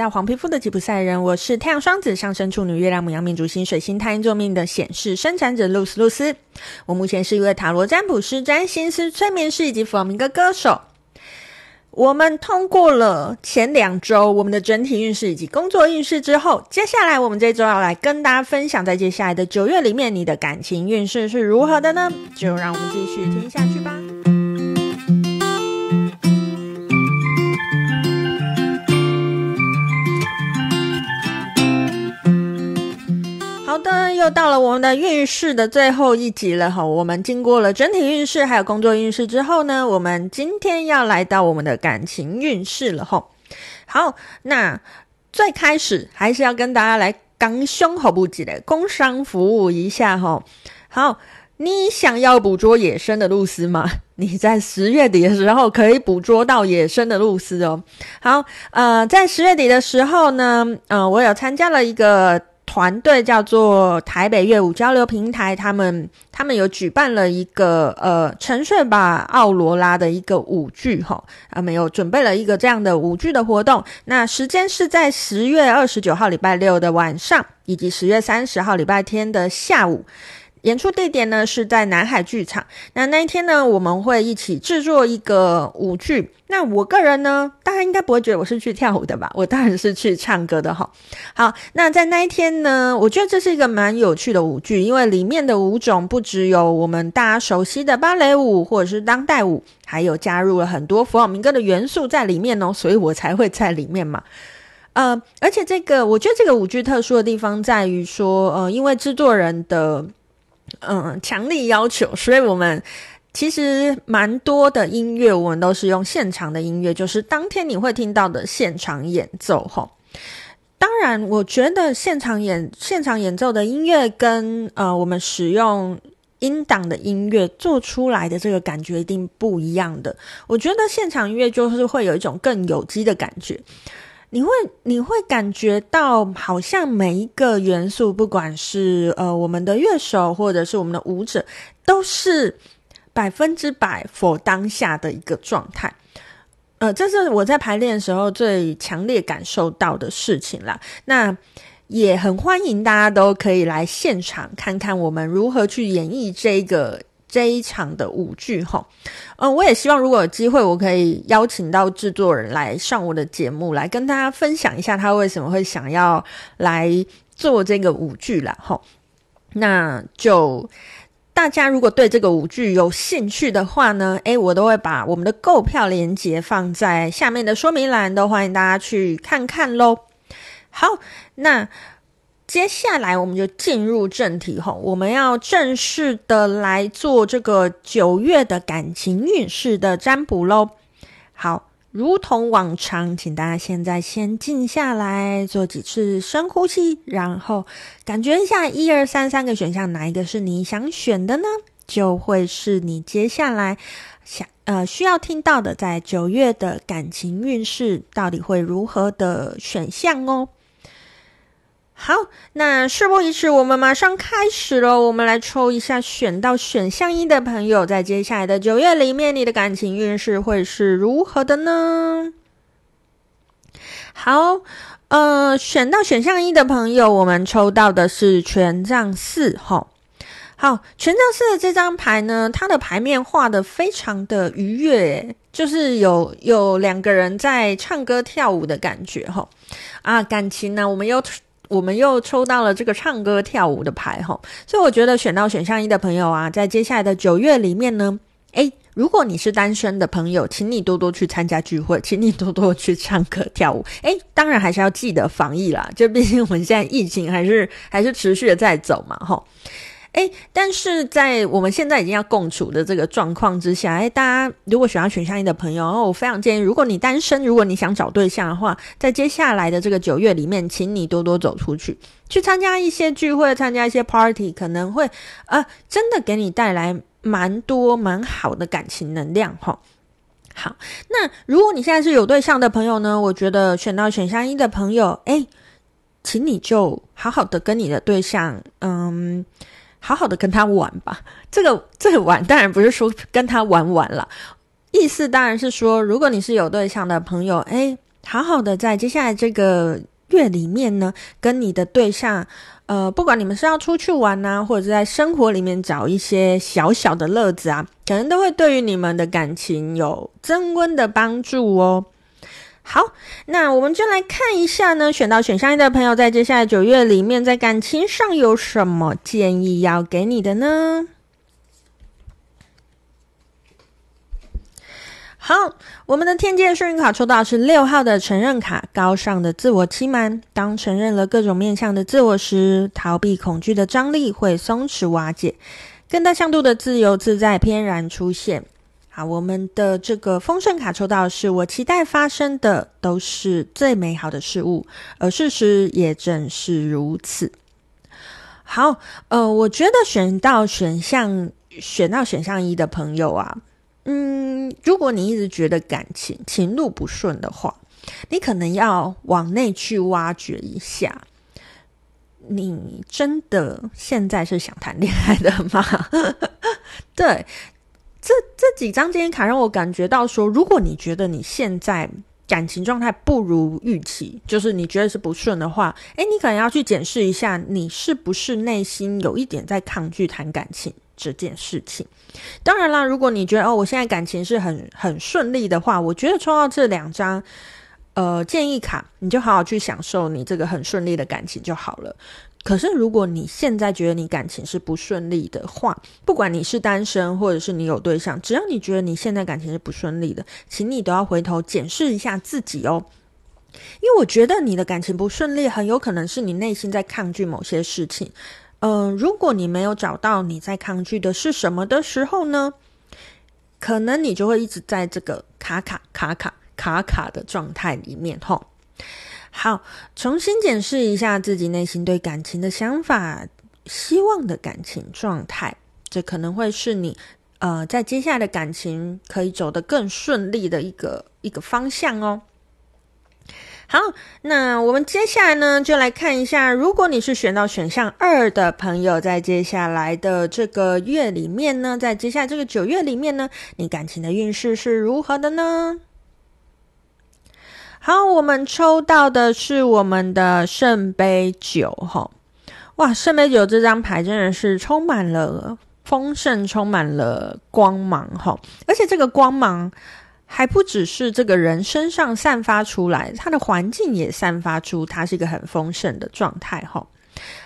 到黄皮肤的吉普赛人，我是太阳双子上升处女月亮母羊命主星水星太阴座命的显示生产者露丝露丝。我目前是一位塔罗占卜师、占星师、催眠师以及弗朗明哥歌手。我们通过了前两周我们的整体运势以及工作运势之后，接下来我们这周要来跟大家分享，在接下来的九月里面，你的感情运势是如何的呢？就让我们继续听下去吧。到了我们的运势的最后一集了哈。我们经过了整体运势还有工作运势之后呢，我们今天要来到我们的感情运势了哈。好，那最开始还是要跟大家来刚胸口不急的工商服务一下哈。好，你想要捕捉野生的露丝吗？你在十月底的时候可以捕捉到野生的露丝哦。好，呃，在十月底的时候呢，呃，我有参加了一个。团队叫做台北乐舞交流平台，他们他们有举办了一个呃沉睡吧奥罗拉的一个舞剧哈，他们有准备了一个这样的舞剧的活动。那时间是在十月二十九号礼拜六的晚上，以及十月三十号礼拜天的下午。演出地点呢是在南海剧场。那那一天呢，我们会一起制作一个舞剧。那我个人呢，大家应该不会觉得我是去跳舞的吧？我当然是去唱歌的哈。好，那在那一天呢，我觉得这是一个蛮有趣的舞剧，因为里面的舞种不只有我们大家熟悉的芭蕾舞或者是当代舞，还有加入了很多弗朗明哥的元素在里面哦，所以我才会在里面嘛。呃，而且这个我觉得这个舞剧特殊的地方在于说，呃，因为制作人的。嗯，强力要求，所以我们其实蛮多的音乐，我们都是用现场的音乐，就是当天你会听到的现场演奏。吼，当然，我觉得现场演现场演奏的音乐跟呃我们使用音档的音乐做出来的这个感觉一定不一样的。我觉得现场音乐就是会有一种更有机的感觉。你会你会感觉到，好像每一个元素，不管是呃我们的乐手或者是我们的舞者，都是百分之百佛当下的一个状态。呃，这是我在排练的时候最强烈感受到的事情啦。那也很欢迎大家都可以来现场看看我们如何去演绎这个。这一场的舞剧哈，嗯，我也希望如果有机会，我可以邀请到制作人来上我的节目，来跟大家分享一下他为什么会想要来做这个舞剧啦。哈。那就大家如果对这个舞剧有兴趣的话呢，诶，我都会把我们的购票链接放在下面的说明栏，都欢迎大家去看看喽。好，那。接下来我们就进入正题吼，我们要正式的来做这个九月的感情运势的占卜喽。好，如同往常，请大家现在先静下来，做几次深呼吸，然后感觉一下一二三三个选项哪一个是你想选的呢？就会是你接下来想呃需要听到的，在九月的感情运势到底会如何的选项哦。好，那事不宜迟，我们马上开始喽。我们来抽一下选到选项一的朋友，在接下来的九月里面，你的感情运势会是如何的呢？好，呃，选到选项一的朋友，我们抽到的是权杖四。哈，好，权杖四的这张牌呢，它的牌面画得非常的愉悦，就是有有两个人在唱歌跳舞的感觉。哈，啊，感情呢，我们又。我们又抽到了这个唱歌跳舞的牌哈，所以我觉得选到选项一的朋友啊，在接下来的九月里面呢，诶，如果你是单身的朋友，请你多多去参加聚会，请你多多去唱歌跳舞。诶，当然还是要记得防疫啦，就毕竟我们现在疫情还是还是持续的在走嘛，哈。哎，但是在我们现在已经要共处的这个状况之下，哎，大家如果选到选项一的朋友，我非常建议，如果你单身，如果你想找对象的话，在接下来的这个九月里面，请你多多走出去，去参加一些聚会，参加一些 party，可能会啊，真的给你带来蛮多蛮好的感情能量哈。好，那如果你现在是有对象的朋友呢，我觉得选到选项一的朋友，哎，请你就好好的跟你的对象，嗯。好好的跟他玩吧，这个这个玩当然不是说跟他玩玩了，意思当然是说，如果你是有对象的朋友，诶，好好的在接下来这个月里面呢，跟你的对象，呃，不管你们是要出去玩啊，或者是在生活里面找一些小小的乐子啊，可能都会对于你们的感情有增温的帮助哦。好，那我们就来看一下呢，选到选项一的朋友，在接下来九月里面，在感情上有什么建议要给你的呢？好，我们的天界幸运卡抽到是六号的承认卡，高尚的自我欺瞒。当承认了各种面向的自我时，逃避恐惧的张力会松弛瓦解，更大向度的自由自在翩然出现。我们的这个丰盛卡抽到是我期待发生的都是最美好的事物，而事实也正是如此。好，呃，我觉得选到选项选到选项一的朋友啊，嗯，如果你一直觉得感情情路不顺的话，你可能要往内去挖掘一下，你真的现在是想谈恋爱的吗？对。几张建议卡让我感觉到说，如果你觉得你现在感情状态不如预期，就是你觉得是不顺的话，诶，你可能要去检视一下，你是不是内心有一点在抗拒谈感情这件事情。当然啦，如果你觉得哦，我现在感情是很很顺利的话，我觉得抽到这两张呃建议卡，你就好好去享受你这个很顺利的感情就好了。可是，如果你现在觉得你感情是不顺利的话，不管你是单身或者是你有对象，只要你觉得你现在感情是不顺利的，请你都要回头检视一下自己哦。因为我觉得你的感情不顺利，很有可能是你内心在抗拒某些事情。嗯、如果你没有找到你在抗拒的是什么的时候呢，可能你就会一直在这个卡卡卡卡卡卡的状态里面，吼。好，重新检视一下自己内心对感情的想法，希望的感情状态，这可能会是你呃在接下来的感情可以走得更顺利的一个一个方向哦。好，那我们接下来呢，就来看一下，如果你是选到选项二的朋友，在接下来的这个月里面呢，在接下来这个九月里面呢，你感情的运势是如何的呢？好，我们抽到的是我们的圣杯九，哈，哇，圣杯九这张牌真的是充满了丰盛，充满了光芒，哈，而且这个光芒还不只是这个人身上散发出来，他的环境也散发出他是一个很丰盛的状态，哈。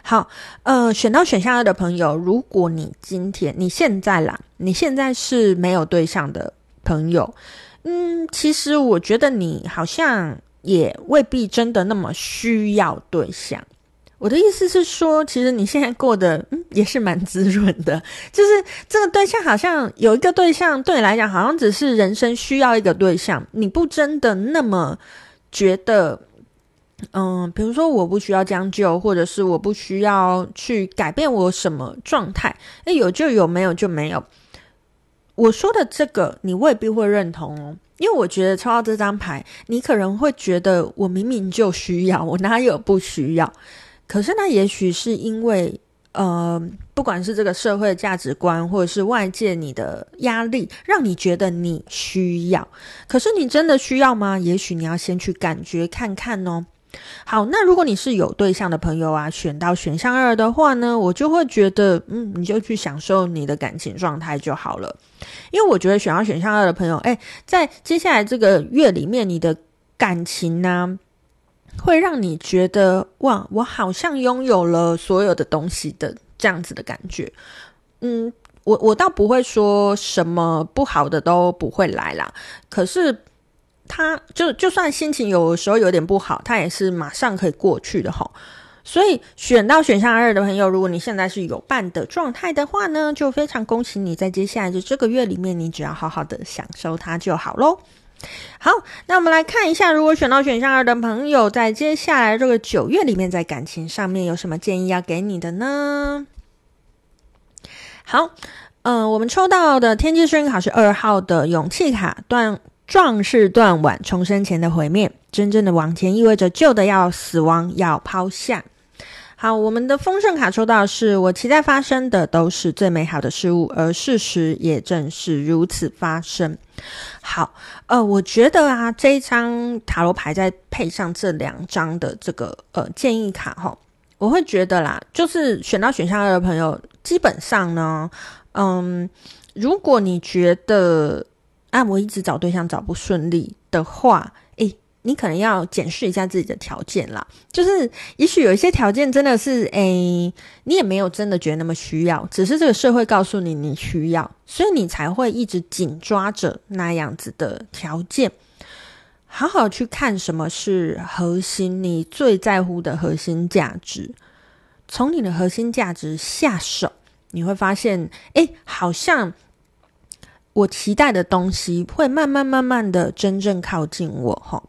好，呃，选到选项二的朋友，如果你今天你现在啦，你现在是没有对象的朋友。嗯，其实我觉得你好像也未必真的那么需要对象。我的意思是说，其实你现在过得嗯也是蛮滋润的，就是这个对象好像有一个对象对你来讲，好像只是人生需要一个对象，你不真的那么觉得，嗯，比如说我不需要将就，或者是我不需要去改变我什么状态，诶，有就有，没有就没有。我说的这个，你未必会认同哦，因为我觉得抽到这张牌，你可能会觉得我明明就需要，我哪有不需要？可是那也许是因为，呃，不管是这个社会的价值观，或者是外界你的压力，让你觉得你需要。可是你真的需要吗？也许你要先去感觉看看哦。好，那如果你是有对象的朋友啊，选到选项二的话呢，我就会觉得，嗯，你就去享受你的感情状态就好了。因为我觉得选到选项二的朋友，哎，在接下来这个月里面，你的感情呢，会让你觉得，哇，我好像拥有了所有的东西的这样子的感觉。嗯，我我倒不会说什么不好的都不会来啦，可是。他就就算心情有时候有点不好，他也是马上可以过去的吼。所以选到选项二的朋友，如果你现在是有伴的状态的话呢，就非常恭喜你，在接下来的这个月里面，你只要好好的享受它就好喽。好，那我们来看一下，如果选到选项二的朋友，在接下来这个九月里面，在感情上面有什么建议要给你的呢？好，嗯、我们抽到的天机幸运卡是二号的勇气卡断。壮士断腕，重生前的毁灭。真正的往前意味着旧的要死亡，要抛下。好，我们的丰盛卡抽到的是我期待发生的都是最美好的事物，而事实也正是如此发生。好，呃，我觉得啊，这一张塔罗牌再配上这两张的这个呃建议卡哈，我会觉得啦，就是选到选项二的朋友，基本上呢，嗯，如果你觉得啊，我一直找对象找不顺利的话，你可能要检视一下自己的条件啦，就是也许有一些条件真的是，诶、你也没有真的觉得那么需要，只是这个社会告诉你你需要，所以你才会一直紧抓着那样子的条件。好好去看什么是核心，你最在乎的核心价值，从你的核心价值下手，你会发现，诶，好像我期待的东西会慢慢慢慢的真正靠近我，吼。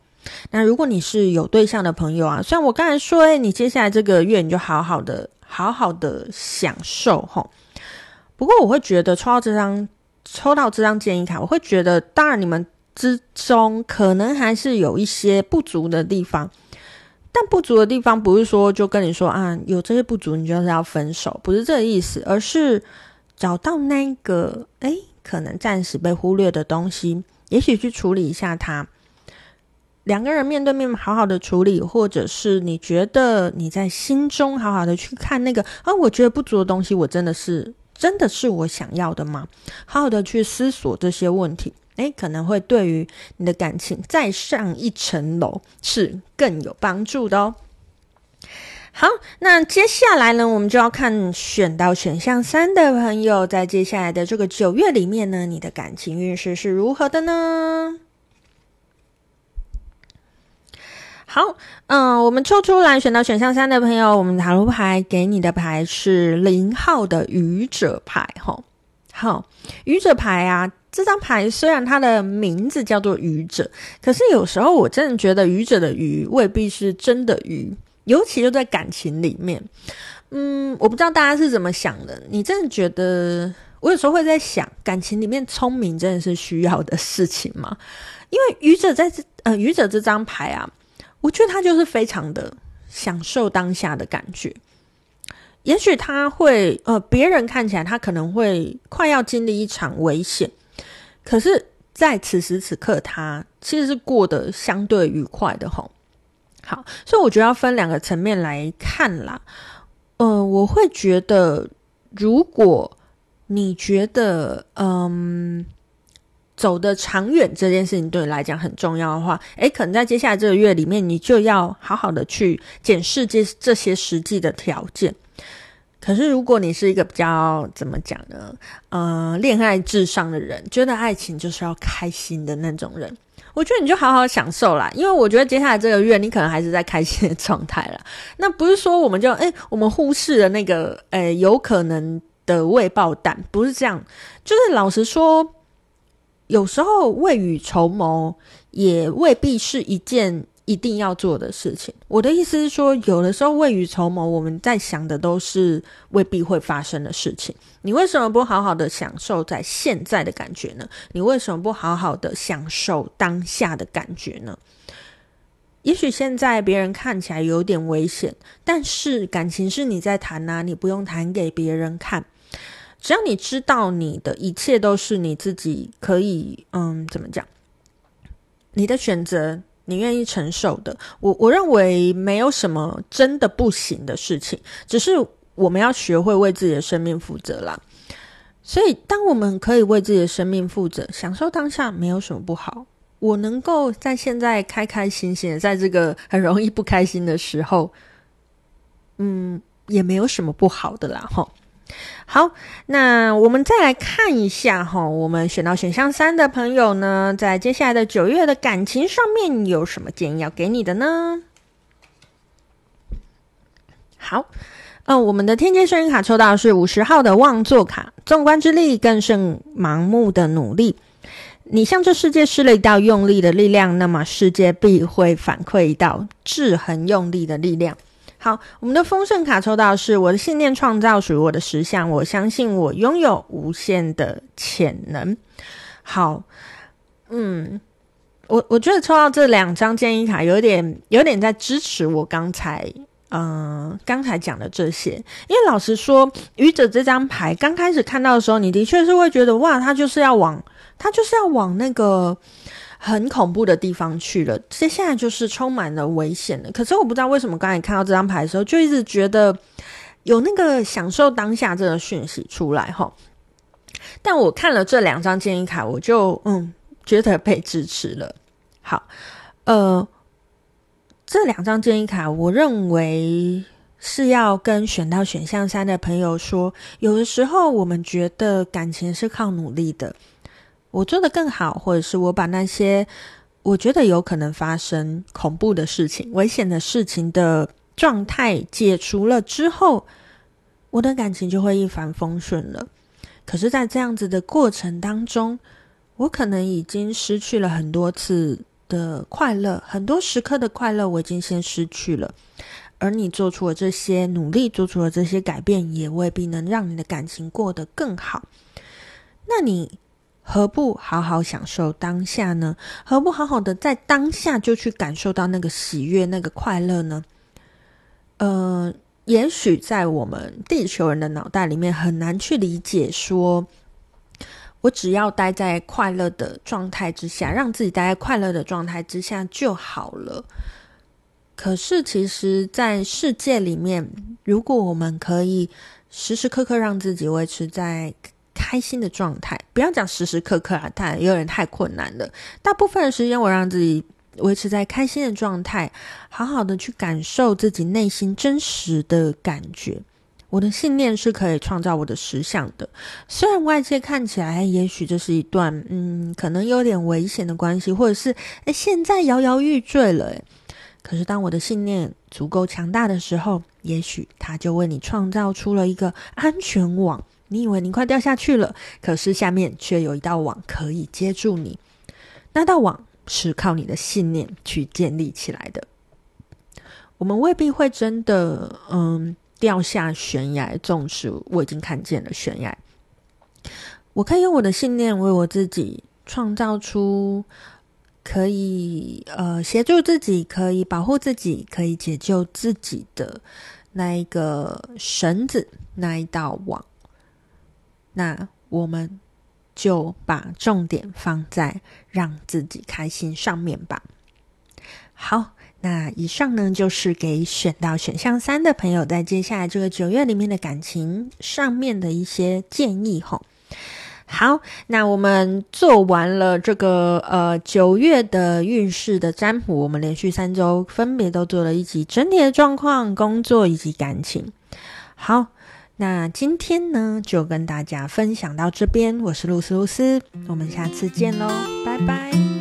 那如果你是有对象的朋友啊，虽然我刚才说，哎，你接下来这个月你就好好的、好好的享受吼。不过我会觉得抽到这张、抽到这张建议卡，我会觉得，当然你们之中可能还是有一些不足的地方，但不足的地方不是说就跟你说啊，有这些不足你就是要分手，不是这个意思，而是找到那个哎，可能暂时被忽略的东西，也许去处理一下它。两个人面对面好好的处理，或者是你觉得你在心中好好的去看那个啊，我觉得不足的东西，我真的是真的是我想要的吗？好好的去思索这些问题，诶，可能会对于你的感情再上一层楼是更有帮助的哦。好，那接下来呢，我们就要看选到选项三的朋友，在接下来的这个九月里面呢，你的感情运势是如何的呢？好，嗯，我们抽出来选到选项三的朋友，我们塔罗牌给你的牌是零号的愚者牌，吼，好，愚者牌啊，这张牌虽然它的名字叫做愚者，可是有时候我真的觉得愚者的愚未必是真的愚，尤其就在感情里面，嗯，我不知道大家是怎么想的，你真的觉得？我有时候会在想，感情里面聪明真的是需要的事情吗？因为愚者在这，呃，愚者这张牌啊。我觉得他就是非常的享受当下的感觉，也许他会呃，别人看起来他可能会快要经历一场危险，可是，在此时此刻，他其实是过得相对愉快的吼。好，所以我觉得要分两个层面来看啦。呃，我会觉得，如果你觉得嗯。走得长远这件事情对你来讲很重要的话，诶，可能在接下来这个月里面，你就要好好的去检视这这些实际的条件。可是，如果你是一个比较怎么讲呢？呃，恋爱至上的人，觉得爱情就是要开心的那种人，我觉得你就好好享受啦。因为我觉得接下来这个月，你可能还是在开心的状态啦。那不是说我们就诶，我们忽视了那个诶，有可能的未爆弹，不是这样。就是老实说。有时候未雨绸缪也未必是一件一定要做的事情。我的意思是说，有的时候未雨绸缪，我们在想的都是未必会发生的事情。你为什么不好好的享受在现在的感觉呢？你为什么不好好的享受当下的感觉呢？也许现在别人看起来有点危险，但是感情是你在谈啊，你不用谈给别人看。只要你知道你的一切都是你自己可以，嗯，怎么讲？你的选择，你愿意承受的。我我认为没有什么真的不行的事情，只是我们要学会为自己的生命负责啦。所以，当我们可以为自己的生命负责，享受当下，没有什么不好。我能够在现在开开心心的，在这个很容易不开心的时候，嗯，也没有什么不好的啦，齁。好，那我们再来看一下哈，我们选到选项三的朋友呢，在接下来的九月的感情上面有什么建议要给你的呢？好，嗯、我们的天阶圣人卡抽到是五十号的望座卡，纵观之力更胜盲目的努力。你向这世界施了一道用力的力量，那么世界必会反馈一道制衡用力的力量。好，我们的丰盛卡抽到是我的信念创造属于我的实相，我相信我拥有无限的潜能。好，嗯，我我觉得抽到这两张建议卡有点有点在支持我刚才嗯，刚才讲的这些，因为老实说，愚者这张牌刚开始看到的时候，你的确是会觉得哇，他就是要往，他就是要往那个很恐怖的地方去了。接下来就是充满了危险的。可是我不知道为什么刚才看到这张牌的时候，就一直觉得有那个享受当下这个讯息出来哈。但我看了这两张建议卡，我就嗯觉得被支持了。好，呃。这两张建议卡，我认为是要跟选到选项三的朋友说，有的时候我们觉得感情是靠努力的，我做得更好，或者是我把那些我觉得有可能发生恐怖的事情、危险的事情的状态解除了之后，我的感情就会一帆风顺了。可是，在这样子的过程当中，我可能已经失去了很多次。的快乐，很多时刻的快乐，我已经先失去了。而你做出了这些努力，做出了这些改变，也未必能让你的感情过得更好。那你何不好好享受当下呢？何不好好的在当下就去感受到那个喜悦、那个快乐呢？呃，也许在我们地球人的脑袋里面，很难去理解说。我只要待在快乐的状态之下，让自己待在快乐的状态之下就好了。可是，其实，在世界里面，如果我们可以时时刻刻让自己维持在开心的状态，不要讲时时刻刻啊，太有点太困难了。大部分的时间，我让自己维持在开心的状态，好好的去感受自己内心真实的感觉。我的信念是可以创造我的实相的，虽然外界看起来也许这是一段嗯，可能有点危险的关系，或者是诶，现在摇摇欲坠了诶，可是当我的信念足够强大的时候，也许它就为你创造出了一个安全网。你以为你快掉下去了，可是下面却有一道网可以接住你。那道网是靠你的信念去建立起来的。我们未必会真的嗯。掉下悬崖，纵使我已经看见了悬崖，我可以用我的信念为我自己创造出可以呃协助自己、可以保护自己、可以解救自己的那一个绳子、那一道网。那我们就把重点放在让自己开心上面吧。好。那以上呢，就是给选到选项三的朋友，在接下来这个九月里面的感情上面的一些建议吼。好，那我们做完了这个呃九月的运势的占卜，我们连续三周分别都做了一集整体的状况、工作以及感情。好，那今天呢就跟大家分享到这边，我是露丝露丝，我们下次见喽，拜拜。